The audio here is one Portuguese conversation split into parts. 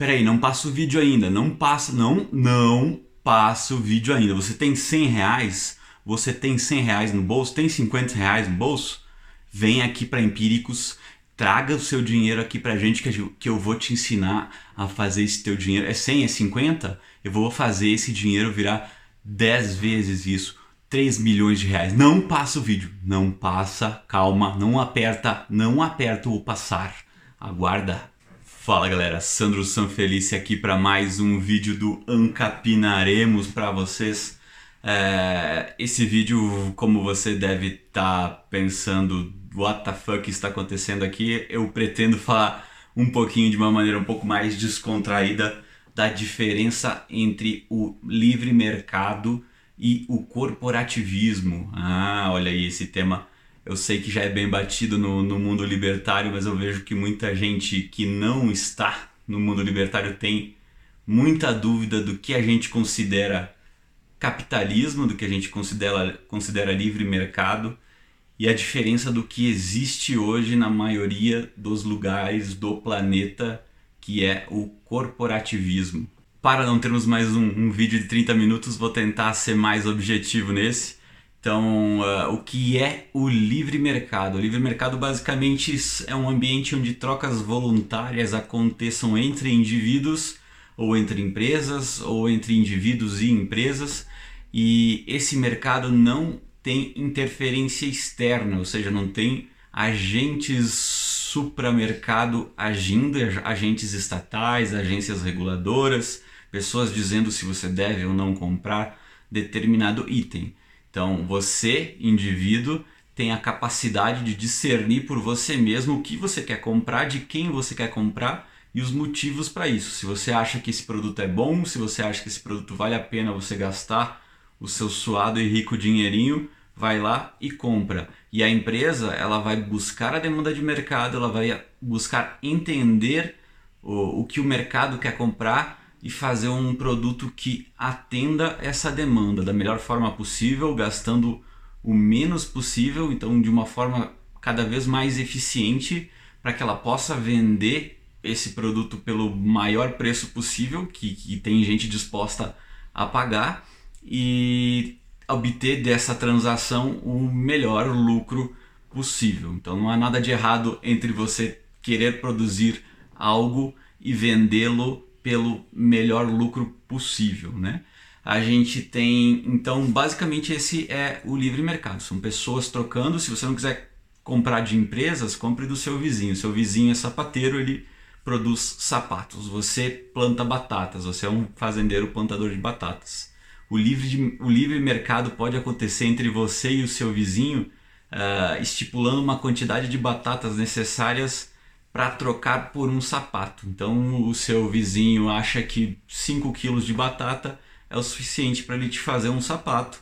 Peraí, não passa o vídeo ainda. Não passa, não, não passa o vídeo ainda. Você tem 100 reais? Você tem 100 reais no bolso? Tem 50 reais no bolso? Vem aqui para Empíricos, traga o seu dinheiro aqui pra gente que eu vou te ensinar a fazer esse teu dinheiro. É 100, é 50? Eu vou fazer esse dinheiro virar 10 vezes isso. 3 milhões de reais. Não passa o vídeo. Não passa. Calma. Não aperta. Não aperta o passar. Aguarda. Fala galera, Sandro Sanfelice aqui para mais um vídeo do Ancapinaremos para vocês. É, esse vídeo, como você deve estar tá pensando, what the fuck está acontecendo aqui, eu pretendo falar um pouquinho de uma maneira um pouco mais descontraída da diferença entre o livre mercado e o corporativismo. Ah, olha aí esse tema eu sei que já é bem batido no, no mundo libertário, mas eu vejo que muita gente que não está no mundo libertário tem muita dúvida do que a gente considera capitalismo, do que a gente considera, considera livre mercado e a diferença do que existe hoje na maioria dos lugares do planeta, que é o corporativismo. Para não termos mais um, um vídeo de 30 minutos, vou tentar ser mais objetivo nesse. Então, uh, o que é o livre mercado? O livre mercado basicamente é um ambiente onde trocas voluntárias aconteçam entre indivíduos ou entre empresas ou entre indivíduos e empresas e esse mercado não tem interferência externa, ou seja, não tem agentes supramercado agindo, agentes estatais, agências reguladoras, pessoas dizendo se você deve ou não comprar determinado item. Então, você, indivíduo, tem a capacidade de discernir por você mesmo o que você quer comprar, de quem você quer comprar e os motivos para isso. Se você acha que esse produto é bom, se você acha que esse produto vale a pena você gastar o seu suado e rico dinheirinho, vai lá e compra. E a empresa, ela vai buscar a demanda de mercado, ela vai buscar entender o, o que o mercado quer comprar e fazer um produto que atenda essa demanda da melhor forma possível, gastando o menos possível, então de uma forma cada vez mais eficiente para que ela possa vender esse produto pelo maior preço possível, que, que tem gente disposta a pagar, e obter dessa transação o melhor lucro possível. Então não há nada de errado entre você querer produzir algo e vendê-lo pelo melhor lucro possível, né? A gente tem, então, basicamente esse é o livre mercado. São pessoas trocando. Se você não quiser comprar de empresas, compre do seu vizinho. Seu vizinho é sapateiro, ele produz sapatos. Você planta batatas. Você é um fazendeiro plantador de batatas. O livre, de, o livre mercado pode acontecer entre você e o seu vizinho, uh, estipulando uma quantidade de batatas necessárias para trocar por um sapato. Então o seu vizinho acha que 5 quilos de batata é o suficiente para ele te fazer um sapato.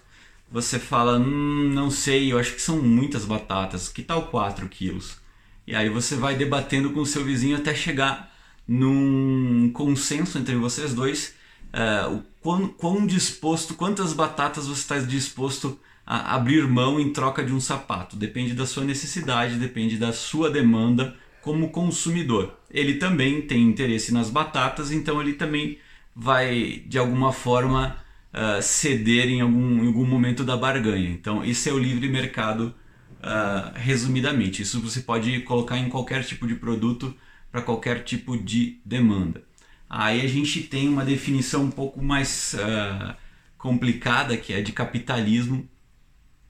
Você fala, hum, não sei, eu acho que são muitas batatas, que tal 4 quilos? E aí você vai debatendo com o seu vizinho até chegar num consenso entre vocês dois, uh, quão, quão disposto, quantas batatas você está disposto a abrir mão em troca de um sapato. Depende da sua necessidade, depende da sua demanda como consumidor. Ele também tem interesse nas batatas, então ele também vai de alguma forma uh, ceder em algum, em algum momento da barganha. Então, esse é o livre mercado, uh, resumidamente. Isso você pode colocar em qualquer tipo de produto para qualquer tipo de demanda. Aí a gente tem uma definição um pouco mais uh, complicada que é de capitalismo,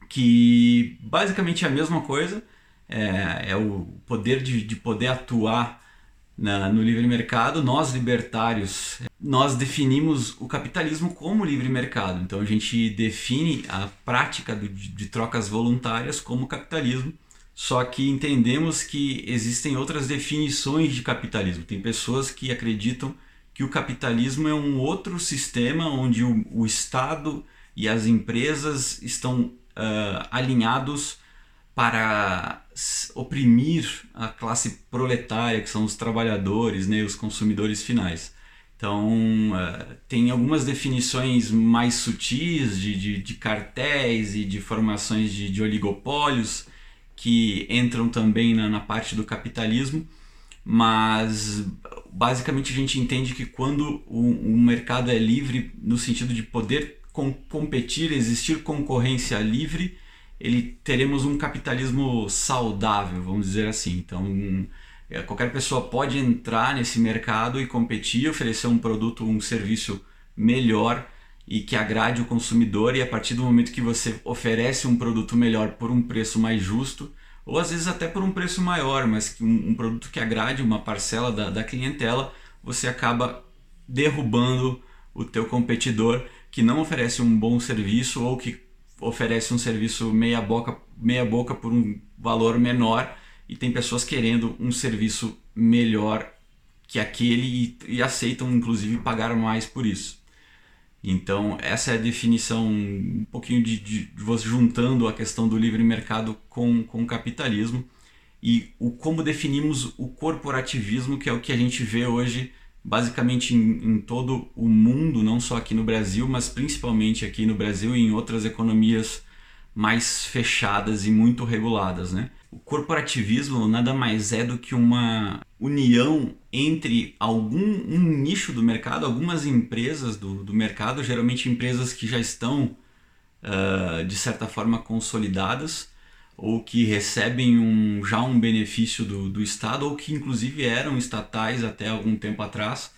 que basicamente é a mesma coisa é, é o poder de, de poder atuar na, no livre mercado. Nós, libertários, nós definimos o capitalismo como livre mercado. Então a gente define a prática do, de, trocas voluntárias como capitalismo. Só que entendemos que existem outras definições de capitalismo. Tem pessoas que acreditam que o capitalismo é um outro sistema onde o, o Estado e as empresas estão uh, alinhados para oprimir a classe proletária, que são os trabalhadores, né, os consumidores finais. Então, uh, tem algumas definições mais sutis de, de, de cartéis e de formações de, de, oligopólios que entram também na, na parte do capitalismo, mas basicamente a gente entende que quando o, o mercado é livre, no sentido de poder com, competir, existir concorrência livre, ele teremos um capitalismo saudável, vamos dizer assim. Então, é, qualquer pessoa pode entrar nesse mercado e competir, oferecer um produto, um serviço melhor e que agrade o consumidor e a partir do momento que você oferece um produto melhor por um preço mais justo ou às vezes até por um preço maior, mas um, um produto que agrade uma parcela da, da clientela, você acaba derrubando o teu competidor que não oferece um bom serviço ou que oferece um serviço meia boca, meia boca por um valor menor e tem pessoas querendo um serviço melhor que aquele e, e aceitam inclusive pagar mais por isso. Então, essa é a definição, um pouquinho de, de, de você juntando a questão do livre mercado com, com o capitalismo e o como definimos o corporativismo, que é o que a gente vê hoje basicamente em, em, todo o mundo, não só aqui no Brasil, mas principalmente aqui no Brasil e em outras economias mais fechadas e muito reguladas, né? O corporativismo nada mais é do que uma união entre algum um nicho do mercado, algumas empresas do, do mercado, geralmente empresas que já estão uh, de certa forma consolidadas ou que recebem um, já um benefício do, do Estado ou que inclusive eram estatais até algum tempo atrás.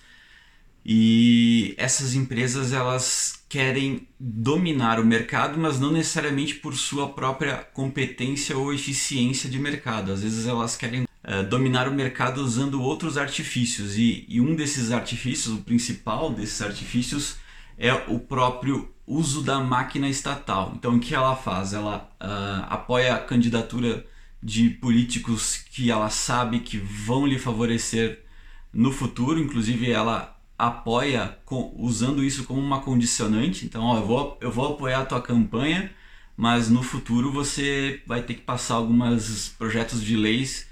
E essas empresas elas querem dominar o mercado, mas não necessariamente por sua própria competência ou eficiência de mercado. Às vezes elas querem uh, dominar o mercado usando outros artifícios e, e um desses artifícios, o principal desses artifícios, é o próprio uso da máquina estatal. Então, o que ela faz? Ela uh, apoia a candidatura de políticos que ela sabe que vão lhe favorecer no futuro, inclusive ela apoia com, usando isso como uma condicionante. Então, ó, eu, vou, eu vou apoiar a tua campanha, mas no futuro você vai ter que passar alguns projetos de leis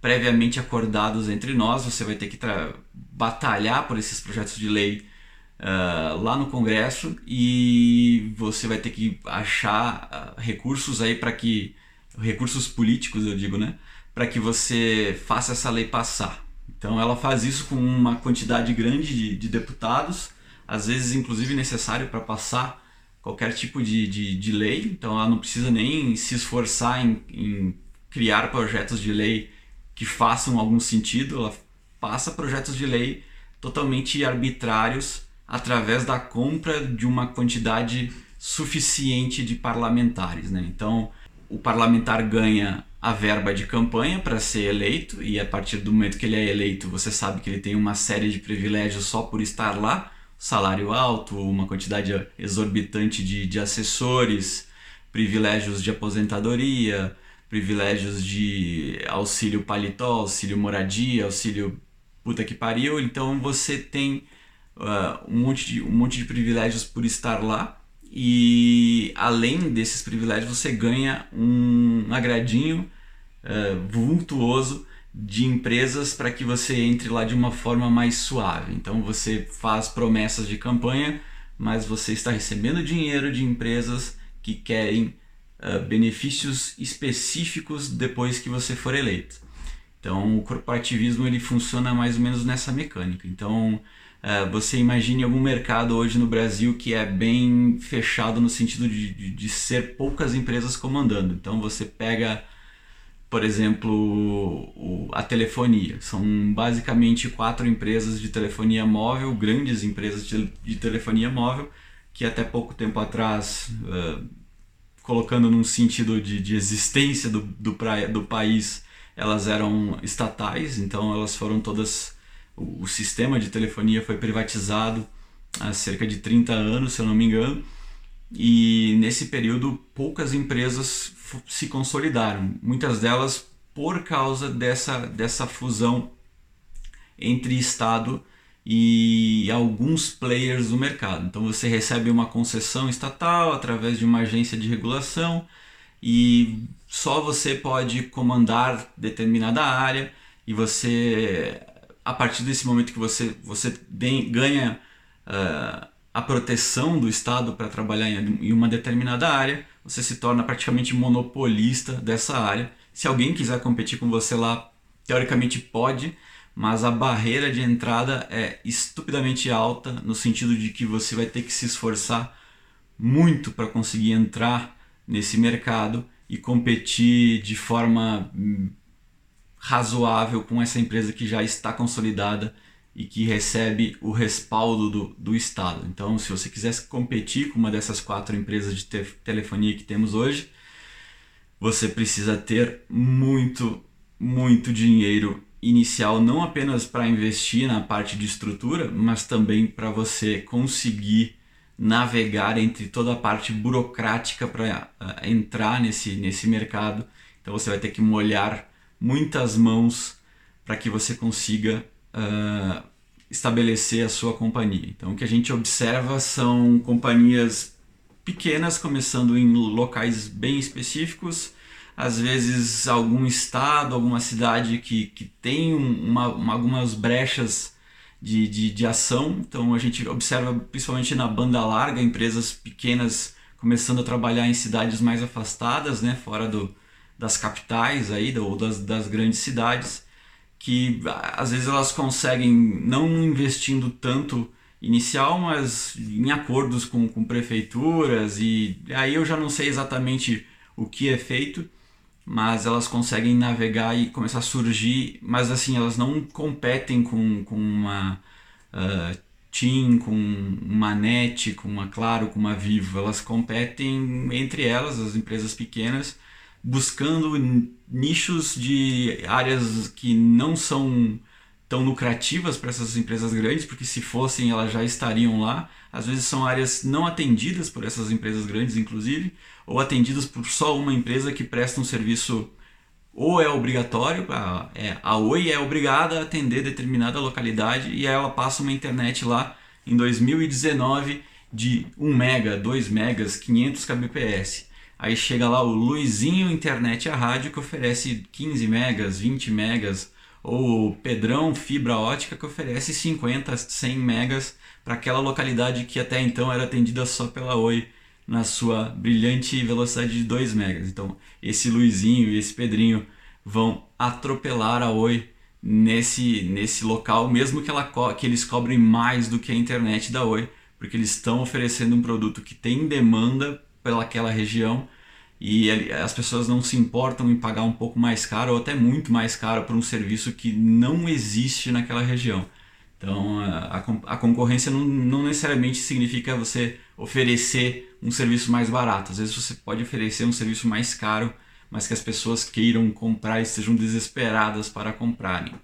previamente acordados entre nós, você vai ter que batalhar por esses projetos de lei uh, lá no Congresso e você vai ter que achar uh, recursos aí para que recursos políticos eu digo né para que você faça essa lei passar. Então ela faz isso com uma quantidade grande de, de deputados às vezes inclusive necessário para passar qualquer tipo de, de, de, lei. Então ela não precisa nem se esforçar em, em criar projetos de lei que façam algum sentido. Ela passa projetos de lei totalmente arbitrários através da compra de uma quantidade suficiente de parlamentares. Né? Então, o parlamentar ganha a verba de campanha para ser eleito, e a partir do momento que ele é eleito, você sabe que ele tem uma série de privilégios só por estar lá salário alto, uma quantidade exorbitante de, de assessores, privilégios de aposentadoria, privilégios de auxílio paletó, auxílio moradia, auxílio puta que pariu. Então você tem uh, um, monte de, um monte de privilégios por estar lá. E além desses privilégios, você ganha um agradinho uh, vultuoso de empresas para que você entre lá de uma forma mais suave. Então você faz promessas de campanha, mas você está recebendo dinheiro de empresas que querem uh, benefícios específicos depois que você for eleito. Então o corporativismo ele funciona mais ou menos nessa mecânica. Então Uh, você imagine algum mercado hoje no Brasil que é bem fechado no sentido de, de, de, ser poucas empresas comandando. Então você pega, por exemplo, a telefonia. São basicamente quatro empresas de telefonia móvel, grandes empresas de, de telefonia móvel, que até pouco tempo atrás, uh, colocando num sentido de, de existência do, do, praia, do país, elas eram estatais, então elas foram todas o, sistema de telefonia foi privatizado há cerca de 30 anos, se eu não me engano, e nesse período poucas empresas se consolidaram, muitas delas por causa dessa, dessa fusão entre Estado e alguns players do mercado. Então você recebe uma concessão estatal através de uma agência de regulação e só você pode comandar determinada área e você a partir desse momento que você, você ganha uh, a proteção do Estado para trabalhar em, em uma determinada área, você se torna praticamente monopolista dessa área. Se alguém quiser competir com você lá, teoricamente pode, mas a barreira de entrada é estupidamente alta, no sentido de que você vai ter que se esforçar muito para conseguir entrar nesse mercado e competir de forma hum, razoável com essa empresa que já está consolidada e que recebe o respaldo do, do Estado. Então, se você quisesse competir com uma dessas quatro empresas de te telefonia que temos hoje, você precisa ter muito, muito dinheiro inicial, não apenas para investir na parte de estrutura, mas também para você conseguir navegar entre toda a parte burocrática para uh, entrar nesse, nesse mercado. Então você vai ter que molhar muitas mãos para que você consiga uh, estabelecer a sua companhia. Então o que a gente observa são companhias pequenas começando em locais bem específicos, às vezes algum estado, alguma cidade que, que tem uma, uma algumas brechas de, de, de ação. Então a gente observa principalmente na banda larga empresas pequenas começando a trabalhar em cidades mais afastadas, né, fora do, das capitais aí, ou das, das grandes cidades, que às vezes elas conseguem, não investindo tanto inicial, mas em acordos com, com prefeituras, e aí eu já não sei exatamente o que é feito, mas elas conseguem navegar e começar a surgir, mas assim, elas não competem com, com uma uh, TIM, com uma NET, com uma Claro, com uma Vivo, elas competem entre elas, as empresas pequenas, buscando nichos de áreas que não são tão lucrativas para essas empresas grandes, porque se fossem elas já estariam lá. Às vezes são áreas não atendidas por essas empresas grandes, inclusive, ou atendidas por só uma empresa que presta um serviço ou é obrigatório, a, é, a Oi é obrigada a atender determinada localidade e ela passa uma internet lá em 2019 de 1 mega, 2 megas, 500 kbps. Aí chega lá o Luizinho Internet a Rádio que oferece 15 megas, 20 megas, ou o Pedrão Fibra Ótica que oferece 50, 100 megas para aquela localidade que até então era atendida só pela Oi na sua brilhante velocidade de 2 megas. Então, esse Luizinho e esse Pedrinho vão atropelar a Oi nesse, nesse local, mesmo que, ela, que eles cobrem mais do que a internet da Oi, porque eles estão oferecendo um produto que tem demanda pelaquela região e as pessoas não se importam em pagar um pouco mais caro ou até muito mais caro por um serviço que não existe naquela região. Então a, a concorrência não, não necessariamente significa você oferecer um serviço mais barato. Às vezes você pode oferecer um serviço mais caro, mas que as pessoas queiram comprar e estejam desesperadas para comprarem.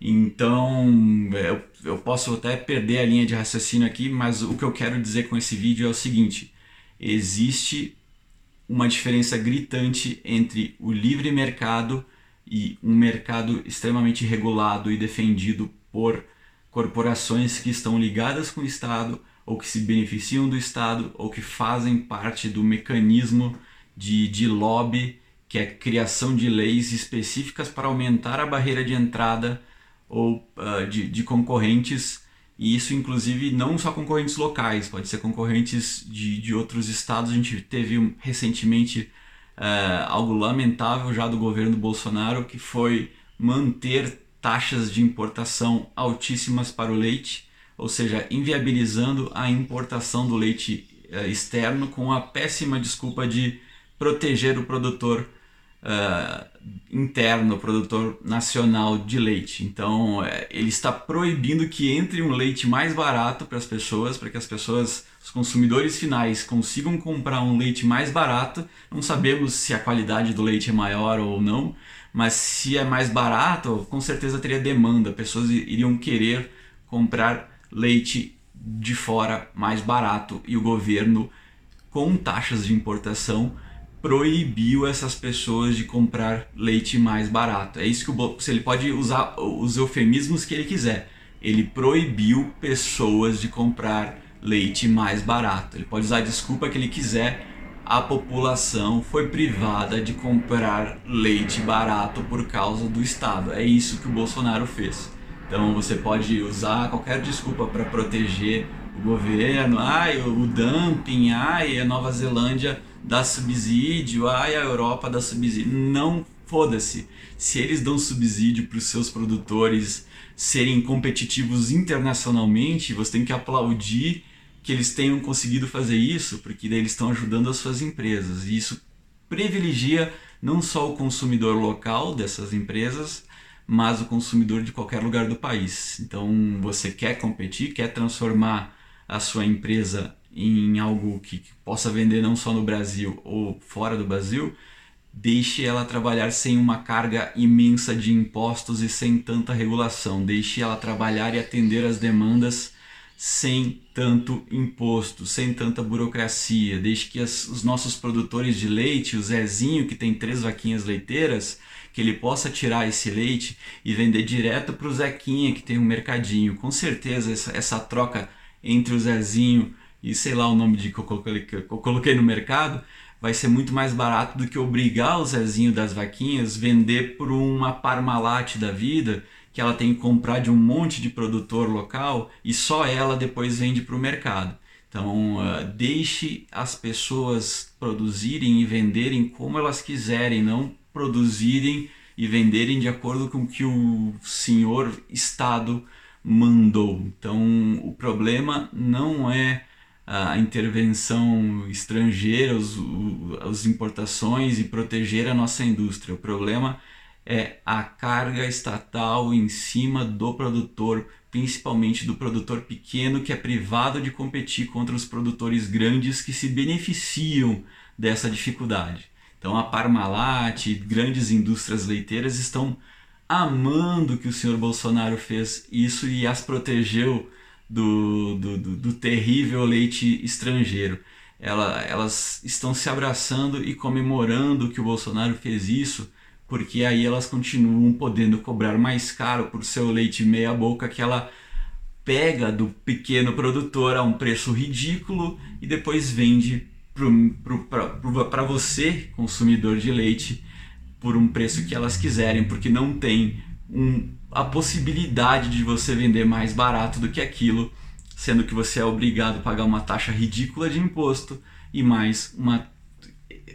Então eu, eu posso até perder a linha de raciocínio aqui, mas o que eu quero dizer com esse vídeo é o seguinte: existe uma diferença gritante entre o livre mercado e um mercado extremamente regulado e defendido por corporações que estão ligadas com o Estado ou que se beneficiam do Estado ou que fazem parte do mecanismo de, de lobby, que é a criação de leis específicas para aumentar a barreira de entrada ou uh, de, de concorrentes e isso, inclusive, não só concorrentes locais, pode ser concorrentes de, de outros estados. A gente teve recentemente uh, algo lamentável já do governo Bolsonaro, que foi manter taxas de importação altíssimas para o leite, ou seja, inviabilizando a importação do leite uh, externo com a péssima desculpa de proteger o produtor uh, interno, produtor nacional de leite. Então, é, ele está proibindo que entre um leite mais barato para as pessoas, para que as pessoas, os consumidores finais, consigam comprar um leite mais barato. Não sabemos se a qualidade do leite é maior ou não, mas se é mais barato, com certeza teria demanda. Pessoas iriam querer comprar leite de fora mais barato e o governo, com taxas de importação, proibiu essas pessoas de comprar leite mais barato. É isso que o ele pode usar os eufemismos que ele quiser. Ele proibiu pessoas de comprar leite mais barato. Ele pode usar a desculpa que ele quiser. A população foi privada de comprar leite barato por causa do Estado. É isso que o Bolsonaro fez. Então você pode usar qualquer desculpa para proteger o governo, ai, o dumping, ai, a Nova Zelândia dá subsídio, ai, a Europa dá subsídio. Não foda-se. Se eles dão subsídio para os seus produtores serem competitivos internacionalmente, você tem que aplaudir que eles tenham conseguido fazer isso, porque daí eles estão ajudando as suas empresas. E isso privilegia não só o consumidor local dessas empresas, mas o consumidor de qualquer lugar do país. Então, você quer competir, quer transformar a sua empresa em algo que possa vender não só no Brasil ou fora do Brasil, deixe ela trabalhar sem uma carga imensa de impostos e sem tanta regulação. Deixe ela trabalhar e atender as demandas sem tanto imposto, sem tanta burocracia. Deixe que as, os nossos produtores de leite, o Zezinho que tem três vaquinhas leiteiras, que ele possa tirar esse leite e vender direto para o Zequinha que tem um mercadinho. Com certeza essa, essa troca entre o Zezinho e sei lá o nome de que eu coloquei, que eu coloquei no mercado vai ser muito mais barato do que obrigar o Zezinho das vaquinhas vender por uma Parmalat da vida que ela tem que comprar de um monte de produtor local e só ela depois vende para o mercado. Então, uh, deixe as pessoas produzirem e venderem como elas quiserem, não produzirem e venderem de acordo com o que o senhor Estado mandou. Então, o problema não é a intervenção estrangeira, os, as importações e proteger a nossa indústria. O problema é a carga estatal em cima do produtor, principalmente do produtor pequeno que é privado de competir contra os produtores grandes que se beneficiam dessa dificuldade. Então a Parmalat, grandes indústrias leiteiras estão amando que o senhor Bolsonaro fez isso e as protegeu do, do, do, do terrível leite estrangeiro. Ela, elas estão se abraçando e comemorando que o Bolsonaro fez isso, porque aí elas continuam podendo cobrar mais caro por seu leite meia boca que ela pega do pequeno produtor a um preço ridículo e depois vende para você, consumidor de leite, por um preço que elas quiserem, porque não tem um a possibilidade de você vender mais barato do que aquilo, sendo que você é obrigado a pagar uma taxa ridícula de imposto e mais uma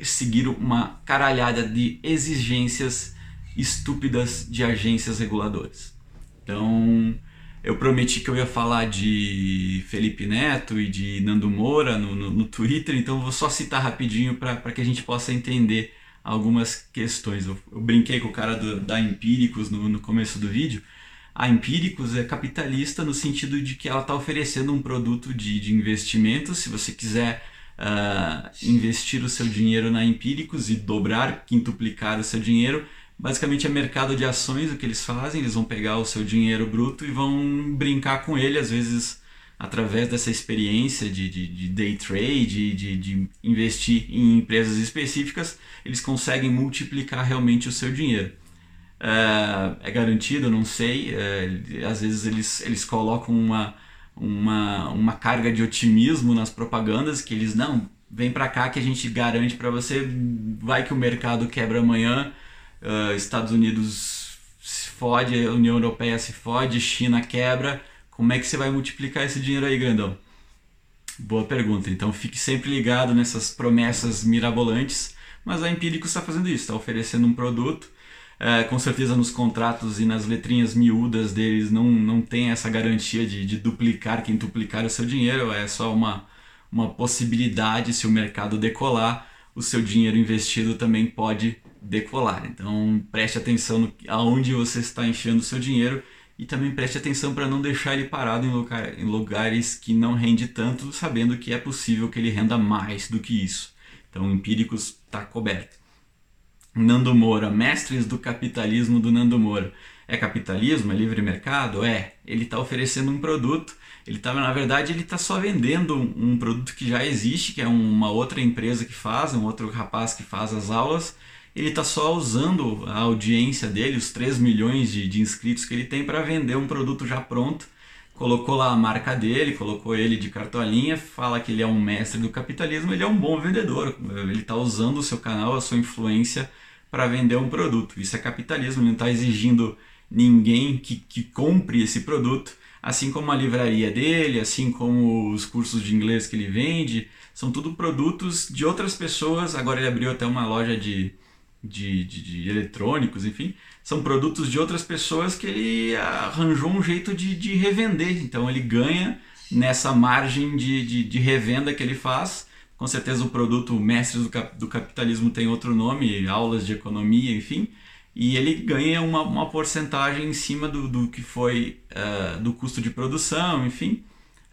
seguir uma caralhada de exigências estúpidas de agências reguladoras. Então, eu prometi que eu ia falar de Felipe Neto e de Nando Moura no, no, no Twitter, então vou só citar rapidinho para que a gente possa entender algumas questões. Eu, eu brinquei com o cara do, da Empíricos no, no começo do vídeo. A Empíricos é capitalista no sentido de que ela está oferecendo um produto de, de investimento. Se você quiser uh, investir o seu dinheiro na Empíricos e dobrar, quintuplicar o seu dinheiro, basicamente é mercado de ações o que eles fazem. Eles vão pegar o seu dinheiro bruto e vão brincar com ele, às vezes através dessa experiência de, de, de day trade, de, de, investir em empresas específicas, eles conseguem multiplicar realmente o seu dinheiro. É, é garantido, não sei, é, às vezes eles, eles colocam uma, uma, uma carga de otimismo nas propagandas que eles, não, vem para cá que a gente garante para você, vai que o mercado quebra amanhã, uh, Estados Unidos se fode, União Europeia se fode, China quebra, como é que você vai multiplicar esse dinheiro aí, grandão? Boa pergunta. Então fique sempre ligado nessas promessas mirabolantes, mas a Empírico está fazendo isso, está oferecendo um produto. É, com certeza nos contratos e nas letrinhas miúdas deles não, não tem essa garantia de, de duplicar, o seu dinheiro, é só uma, uma possibilidade se o mercado decolar, o seu dinheiro investido também pode decolar. Então preste atenção no, aonde você está enfiando o seu dinheiro e também preste atenção para não deixar ele parado em, lugar, em lugares que não rende tanto, sabendo que é possível que ele renda mais do que isso. Então, Empíricos está coberto. Nando Moura, mestres do capitalismo do Nando Moura. É capitalismo? É livre mercado? É. Ele está oferecendo um produto. Ele tá, na verdade, ele está só vendendo um produto que já existe, que é uma outra empresa que faz, um outro rapaz que faz as aulas ele está só usando a audiência dele, os 3 milhões de, de inscritos que ele tem, para vender um produto já pronto. Colocou lá a marca dele, colocou ele de cartolinha, fala que ele é um mestre do capitalismo, ele é um bom vendedor. Ele está usando o seu canal, a sua influência para vender um produto. Isso é capitalismo, ele não está exigindo ninguém que, que compre esse produto, assim como a livraria dele, assim como os cursos de inglês que ele vende, são tudo produtos de outras pessoas. Agora ele abriu até uma loja de, de, de, de, eletrônicos, enfim, são produtos de outras pessoas que ele arranjou um jeito de, de revender. Então ele ganha nessa margem de, de, de revenda que ele faz. Com certeza o produto Mestres do, Cap, do Capitalismo tem outro nome, aulas de economia, enfim. E ele ganha uma, uma porcentagem em cima do, do que foi uh, do custo de produção, enfim.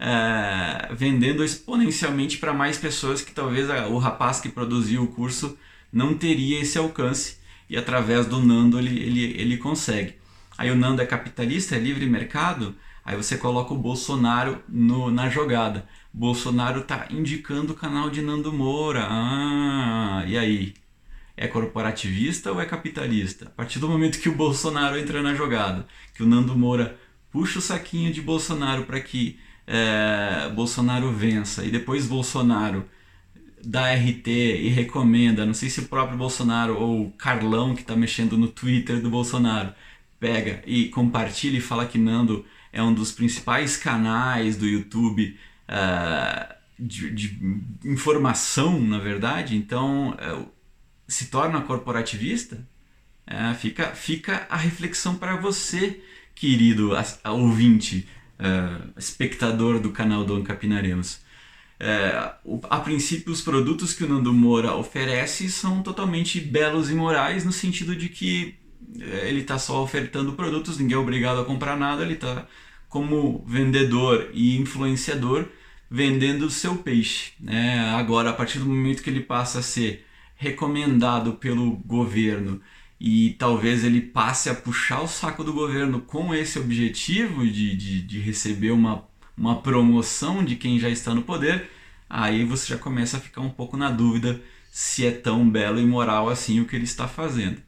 Uh, vendendo exponencialmente para mais pessoas que talvez a, o rapaz que produziu o curso não teria esse alcance e através do Nando ele, ele, ele consegue. Aí o Nando é capitalista, é livre mercado, aí você coloca o Bolsonaro no, na jogada. Bolsonaro está indicando o canal de Nando Moura. Ah, e aí? É corporativista ou é capitalista? A partir do momento que o Bolsonaro entra na jogada, que o Nando Moura puxa o saquinho de Bolsonaro para que é, Bolsonaro vença e depois Bolsonaro dá RT e recomenda, não sei se o próprio Bolsonaro ou o Carlão que está mexendo no Twitter do Bolsonaro pega e compartilha e fala que Nando é um dos principais canais do YouTube uh, de, de, informação, na verdade, então uh, se torna corporativista, uh, fica, fica a reflexão para você, querido a, a ouvinte, espectador do canal do Ancapinaremos. É, a princípio, os produtos que o Nando Moura oferece são totalmente belos e morais, no sentido de que é, ele está só ofertando produtos, ninguém é obrigado a comprar nada, ele está como vendedor e influenciador vendendo o seu peixe. Né? Agora, a partir do momento que ele passa a ser recomendado pelo governo e talvez ele passe a puxar o saco do governo com esse objetivo de, de, de receber uma uma promoção de quem já está no poder, aí você já começa a ficar um pouco na dúvida se é tão belo e moral assim o que ele está fazendo.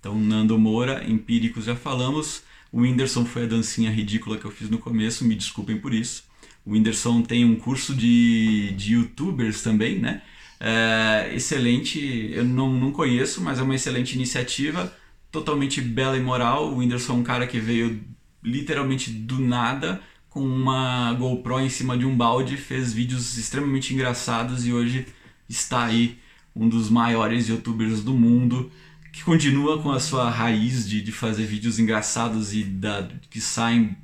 Então, Nando Moura, empíricos já falamos. O Whindersson foi a dancinha ridícula que eu fiz no começo, me desculpem por isso. O Whindersson tem um curso de, de youtubers também, né? É, excelente, eu não, não conheço, mas é uma excelente iniciativa, totalmente bela e moral. O Whindersson é um cara que veio literalmente do nada, com uma GoPro em cima de um balde, fez vídeos extremamente engraçados e hoje está aí um dos maiores youtubers do mundo, que continua com a sua raiz de, de fazer vídeos engraçados e da, que saem.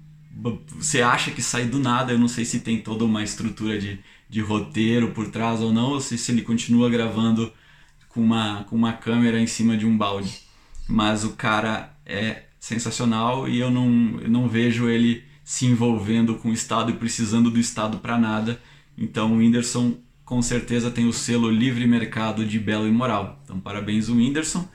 Você acha que sai do nada, eu não sei se tem toda uma estrutura de, de roteiro por trás ou não, ou se, se ele continua gravando com uma, com uma câmera em cima de um balde. Mas o cara é sensacional e eu não, eu não vejo ele se envolvendo com o Estado e precisando do Estado para nada. Então o Whindersson com certeza tem o selo livre mercado de belo e moral. Então parabéns o Whindersson.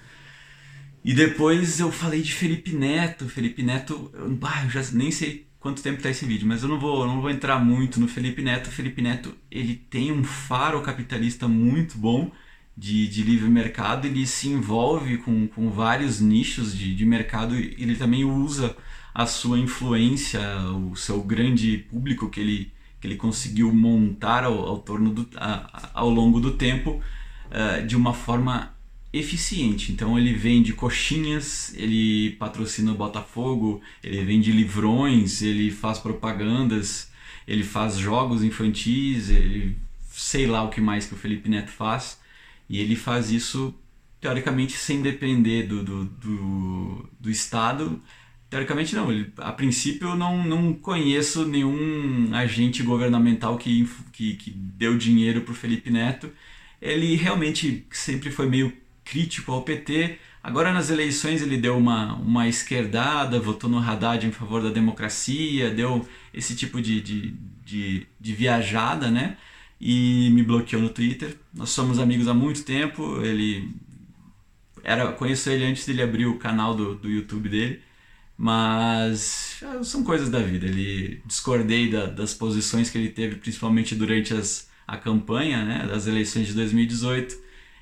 E depois eu falei de Felipe Neto. Felipe Neto, eu, eu já nem sei quanto tempo está esse vídeo, mas eu não vou, não vou entrar muito no Felipe Neto. O Felipe Neto ele tem um faro capitalista muito bom de, de livre mercado, ele se envolve com, com vários nichos de, de mercado, ele também usa a sua influência, o seu grande público que ele, que ele conseguiu montar ao, ao, torno do, a, ao longo do tempo uh, de uma forma eficiente. Então ele vende coxinhas, ele patrocina o Botafogo, ele vende livrões, ele faz propagandas, ele faz jogos infantis, ele sei lá o que mais que o Felipe Neto faz. E ele faz isso teoricamente sem depender do, do, do, do Estado Teoricamente não, ele, a princípio eu não, não conheço nenhum agente governamental que, que, que deu dinheiro para o Felipe Neto. Ele realmente sempre foi meio crítico ao PT. Agora nas eleições ele deu uma, uma esquerdada, votou no Haddad em favor da democracia, deu esse tipo de, de, de, de viajada, né? E me bloqueou no Twitter. Nós somos amigos há muito tempo. Ele era conheço ele antes dele abrir o canal do, do YouTube dele. Mas ah, são coisas da vida. Ele discordei da, das posições que ele teve, principalmente durante as, a campanha né, das eleições de 2018,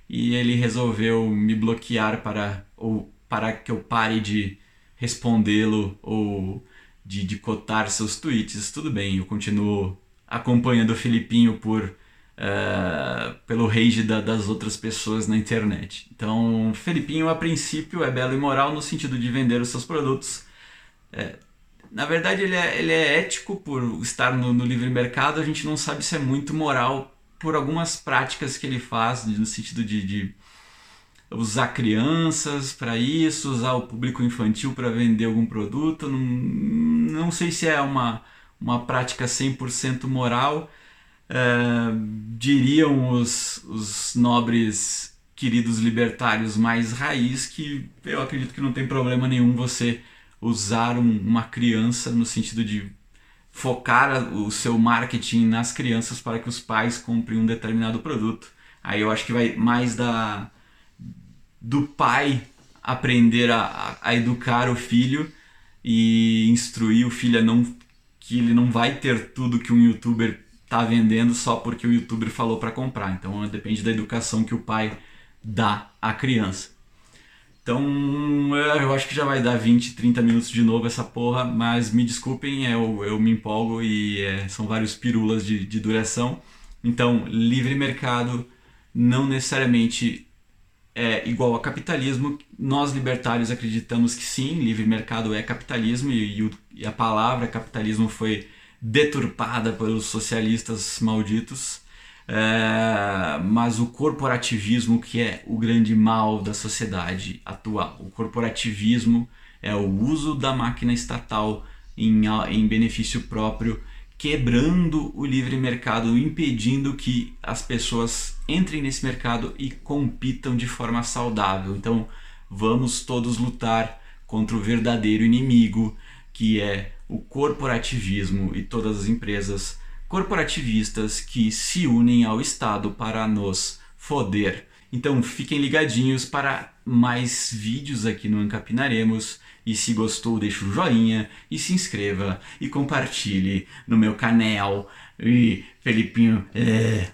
e ele resolveu me bloquear para, ou, para que eu pare de respondê-lo ou de, de cotar seus tweets. Tudo bem, eu continuo acompanhando o Filipinho por Uh, pelo rage da, das outras pessoas na internet. Então, Felipinho, a princípio, é belo e moral no sentido de vender os seus produtos. É, na verdade, ele é, ele é ético por estar no, no, livre mercado, a gente não sabe se é muito moral por algumas práticas que ele faz, no sentido de, de usar crianças para isso, usar o público infantil para vender algum produto. Não, não sei se é uma, uma prática 100% moral. Diriam os, os nobres queridos libertários mais raiz que eu acredito que não tem problema nenhum você usar um, uma criança no sentido de focar o seu marketing nas crianças para que os pais comprem um determinado produto. Aí eu acho que vai mais da do pai aprender a, a educar o filho e instruir o filho a não que ele não vai ter tudo que um youtuber tá vendendo só porque o youtuber falou para comprar. Então depende da educação que o pai dá à criança. Então eu acho que já vai dar 20, 30 minutos de novo essa porra, mas me desculpem, eu, eu me empolgo e é, são vários pirulas de, de duração. Então, livre mercado não necessariamente é igual a capitalismo. Nós libertários acreditamos que sim, livre mercado é capitalismo e, e a palavra capitalismo foi deturpada pelos socialistas malditos. É, mas o corporativismo que é o grande mal da sociedade atual. O corporativismo é o uso da máquina estatal em, em benefício próprio quebrando o livre mercado, impedindo que as pessoas entrem nesse mercado e compitam de forma saudável. Então, vamos todos lutar contra o verdadeiro inimigo, que é o corporativismo e todas as empresas corporativistas que se unem ao Estado para nos foder. Então fiquem ligadinhos para mais vídeos aqui no Ancapinaremos. E se gostou, deixa o joinha e se inscreva e compartilhe no meu canal. E Felipinho, é...